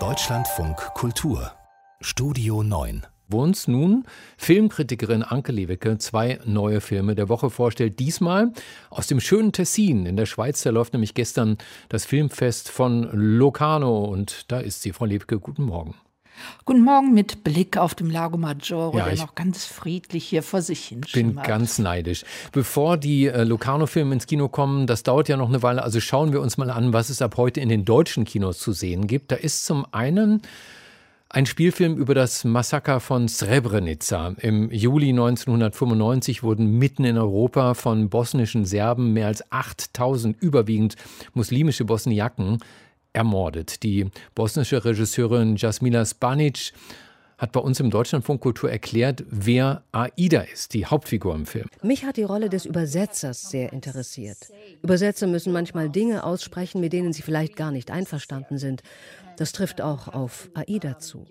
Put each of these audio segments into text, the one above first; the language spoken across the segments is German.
Deutschlandfunk Kultur Studio 9 wo uns nun Filmkritikerin Anke Lewicke zwei neue Filme der Woche vorstellt. Diesmal aus dem schönen Tessin in der Schweiz. Da läuft nämlich gestern das Filmfest von Locarno und da ist sie, Frau Lewicke. Guten Morgen. Guten Morgen mit Blick auf dem Lago Maggiore, ja, der noch ganz friedlich hier vor sich hin Ich bin ganz neidisch. Bevor die äh, Locarno-Filme ins Kino kommen, das dauert ja noch eine Weile, also schauen wir uns mal an, was es ab heute in den deutschen Kinos zu sehen gibt. Da ist zum einen ein Spielfilm über das Massaker von Srebrenica. Im Juli 1995 wurden mitten in Europa von bosnischen Serben mehr als 8000 überwiegend muslimische Bosniaken ermordet. Die bosnische Regisseurin Jasmila Spanic hat bei uns im Deutschlandfunk Kultur erklärt, wer Aida ist, die Hauptfigur im Film. Mich hat die Rolle des Übersetzers sehr interessiert. Übersetzer müssen manchmal Dinge aussprechen, mit denen sie vielleicht gar nicht einverstanden sind. Das trifft auch auf Aida zu.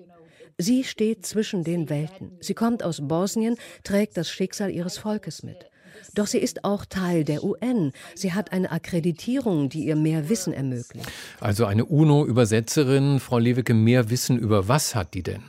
Sie steht zwischen den Welten. Sie kommt aus Bosnien, trägt das Schicksal ihres Volkes mit. Doch sie ist auch Teil der UN. Sie hat eine Akkreditierung, die ihr mehr Wissen ermöglicht. Also eine UNO-Übersetzerin, Frau Lewicke, mehr Wissen über was hat die denn?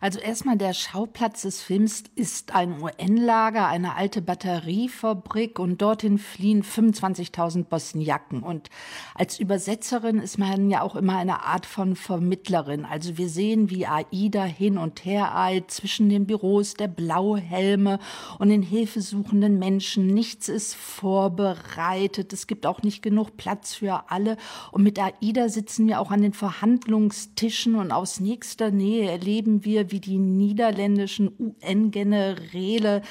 Also erstmal der Schauplatz des Films ist ein UN-Lager, eine alte Batteriefabrik und dorthin fliehen 25.000 Bosniaken. Und als Übersetzerin ist man ja auch immer eine Art von Vermittlerin. Also wir sehen, wie AIDA hin und her eilt zwischen den Büros der Blauhelme und den hilfesuchenden Menschen. Nichts ist vorbereitet. Es gibt auch nicht genug Platz für alle. Und mit AIDA sitzen wir auch an den Verhandlungstischen und aus nächster Nähe erleben wir, wie die niederländischen UN-Generäle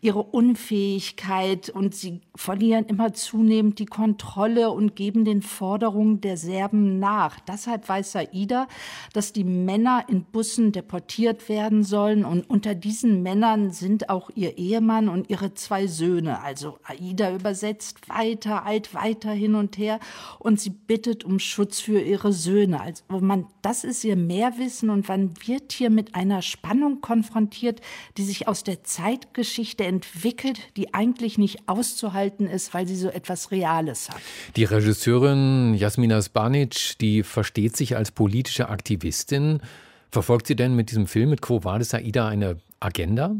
ihre Unfähigkeit und sie verlieren immer zunehmend die Kontrolle und geben den Forderungen der Serben nach. Deshalb weiß Saida, dass die Männer in Bussen deportiert werden sollen und unter diesen Männern sind auch ihr Ehemann und ihre zwei Söhne. Also Aida übersetzt weiter, alt weiter hin und her und sie bittet um Schutz für ihre Söhne. Also man, das ist ihr Mehrwissen und man wird hier mit einer Spannung konfrontiert, die sich aus der Zeitgeschichte entwickelt, die eigentlich nicht auszuhalten ist, weil sie so etwas Reales hat. Die Regisseurin Jasmina Spanic, die versteht sich als politische Aktivistin. Verfolgt sie denn mit diesem Film mit Quo Vadis Aida eine Agenda?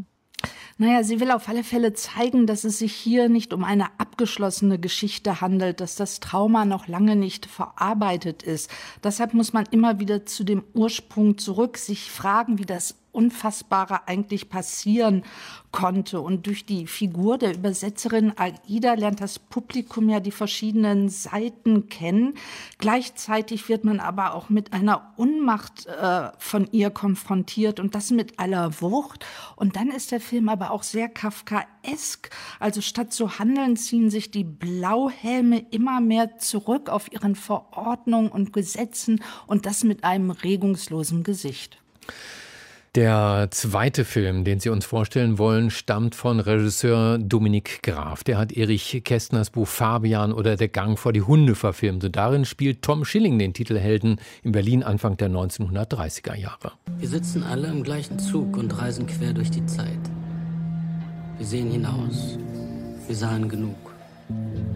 Naja, sie will auf alle Fälle zeigen, dass es sich hier nicht um eine abgeschlossene Geschichte handelt, dass das Trauma noch lange nicht verarbeitet ist. Deshalb muss man immer wieder zu dem Ursprung zurück, sich fragen, wie das Unfassbare eigentlich passieren konnte. Und durch die Figur der Übersetzerin Aida lernt das Publikum ja die verschiedenen Seiten kennen. Gleichzeitig wird man aber auch mit einer Unmacht äh, von ihr konfrontiert und das mit aller Wucht. Und dann ist der Film aber auch sehr Kafkaesk. Also statt zu handeln, ziehen sich die Blauhelme immer mehr zurück auf ihren Verordnungen und Gesetzen und das mit einem regungslosen Gesicht. Der zweite Film, den Sie uns vorstellen wollen, stammt von Regisseur Dominik Graf. Der hat Erich Kästners Buch Fabian oder Der Gang vor die Hunde verfilmt. Und darin spielt Tom Schilling den Titelhelden in Berlin Anfang der 1930er Jahre. Wir sitzen alle im gleichen Zug und reisen quer durch die Zeit. Wir sehen hinaus. Wir sahen genug.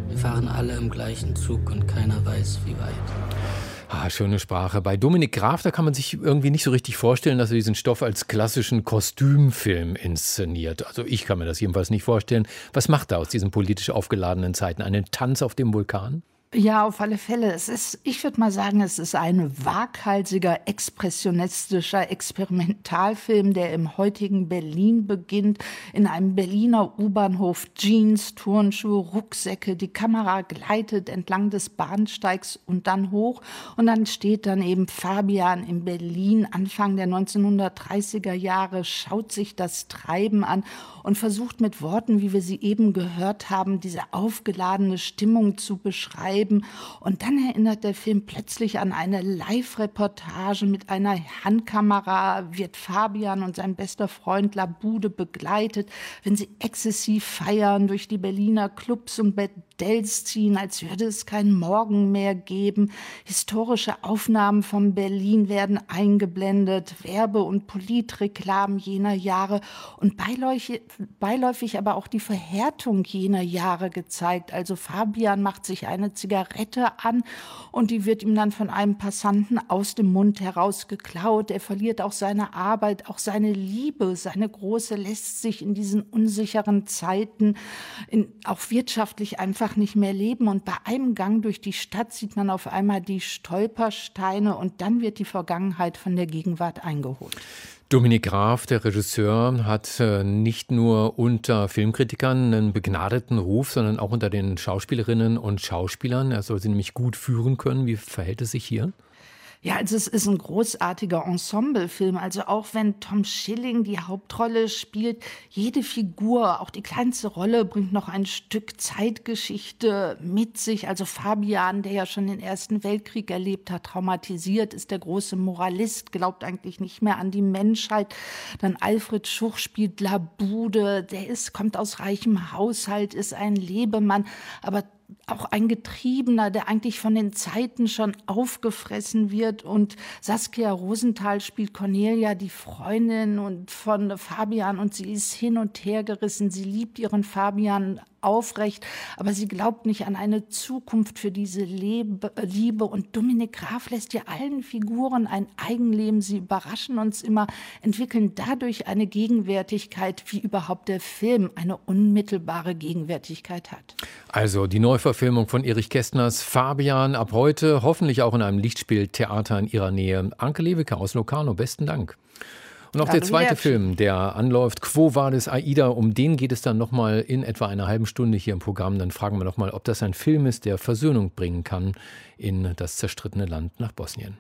Wir fahren alle im gleichen Zug und keiner weiß, wie weit. Ah, schöne Sprache. Bei Dominik Graf, da kann man sich irgendwie nicht so richtig vorstellen, dass er diesen Stoff als klassischen Kostümfilm inszeniert. Also ich kann mir das jedenfalls nicht vorstellen. Was macht er aus diesen politisch aufgeladenen Zeiten? Einen Tanz auf dem Vulkan? Ja, auf alle Fälle. Es ist, ich würde mal sagen, es ist ein waghalsiger, expressionistischer Experimentalfilm, der im heutigen Berlin beginnt. In einem Berliner U-Bahnhof Jeans, Turnschuhe, Rucksäcke. Die Kamera gleitet entlang des Bahnsteigs und dann hoch. Und dann steht dann eben Fabian in Berlin, Anfang der 1930er Jahre, schaut sich das Treiben an und versucht mit Worten, wie wir sie eben gehört haben, diese aufgeladene Stimmung zu beschreiben schreiben. Und dann erinnert der Film plötzlich an eine Live-Reportage mit einer Handkamera, wird Fabian und sein bester Freund Labude begleitet, wenn sie exzessiv feiern durch die Berliner Clubs und Bordells ziehen, als würde es kein Morgen mehr geben. Historische Aufnahmen von Berlin werden eingeblendet, Werbe- und Politreklamen jener Jahre und beiläufig, beiläufig aber auch die Verhärtung jener Jahre gezeigt. Also Fabian macht sich eine Zigarette an und die wird ihm dann von einem Passanten aus dem Mund heraus geklaut. Er verliert auch seine Arbeit, auch seine Liebe, seine große lässt sich in diesen unsicheren Zeiten in, auch wirtschaftlich einfach nicht mehr leben. Und bei einem Gang durch die Stadt sieht man auf einmal die Stolpersteine und dann wird die Vergangenheit von der Gegenwart eingeholt. Dominik Graf, der Regisseur, hat äh, nicht nur unter Filmkritikern einen begnadeten Ruf, sondern auch unter den Schauspielerinnen und Schauspielern. Er soll sie nämlich gut führen können. Wie verhält es sich hier? Ja, also es ist ein großartiger Ensemblefilm. Also auch wenn Tom Schilling die Hauptrolle spielt, jede Figur, auch die kleinste Rolle, bringt noch ein Stück Zeitgeschichte mit sich. Also Fabian, der ja schon den Ersten Weltkrieg erlebt hat, traumatisiert, ist der große Moralist, glaubt eigentlich nicht mehr an die Menschheit. Dann Alfred Schuch spielt Labude, der ist, kommt aus reichem Haushalt, ist ein Lebemann, aber auch ein Getriebener, der eigentlich von den Zeiten schon aufgefressen wird. Und Saskia Rosenthal spielt Cornelia, die Freundin und von Fabian, und sie ist hin und her gerissen. Sie liebt ihren Fabian aufrecht, aber sie glaubt nicht an eine Zukunft für diese Lebe, Liebe. Und Dominik Graf lässt ja allen Figuren ein Eigenleben. Sie überraschen uns immer, entwickeln dadurch eine Gegenwärtigkeit, wie überhaupt der Film eine unmittelbare Gegenwärtigkeit hat. Also die Neuverfilmung von Erich Kästners Fabian ab heute, hoffentlich auch in einem Lichtspieltheater in ihrer Nähe. Anke Lewicke aus Locarno, besten Dank. Und auch der zweite Film, der anläuft, Quo Vadis Aida, um den geht es dann nochmal in etwa einer halben Stunde hier im Programm. Dann fragen wir nochmal, ob das ein Film ist, der Versöhnung bringen kann in das zerstrittene Land nach Bosnien.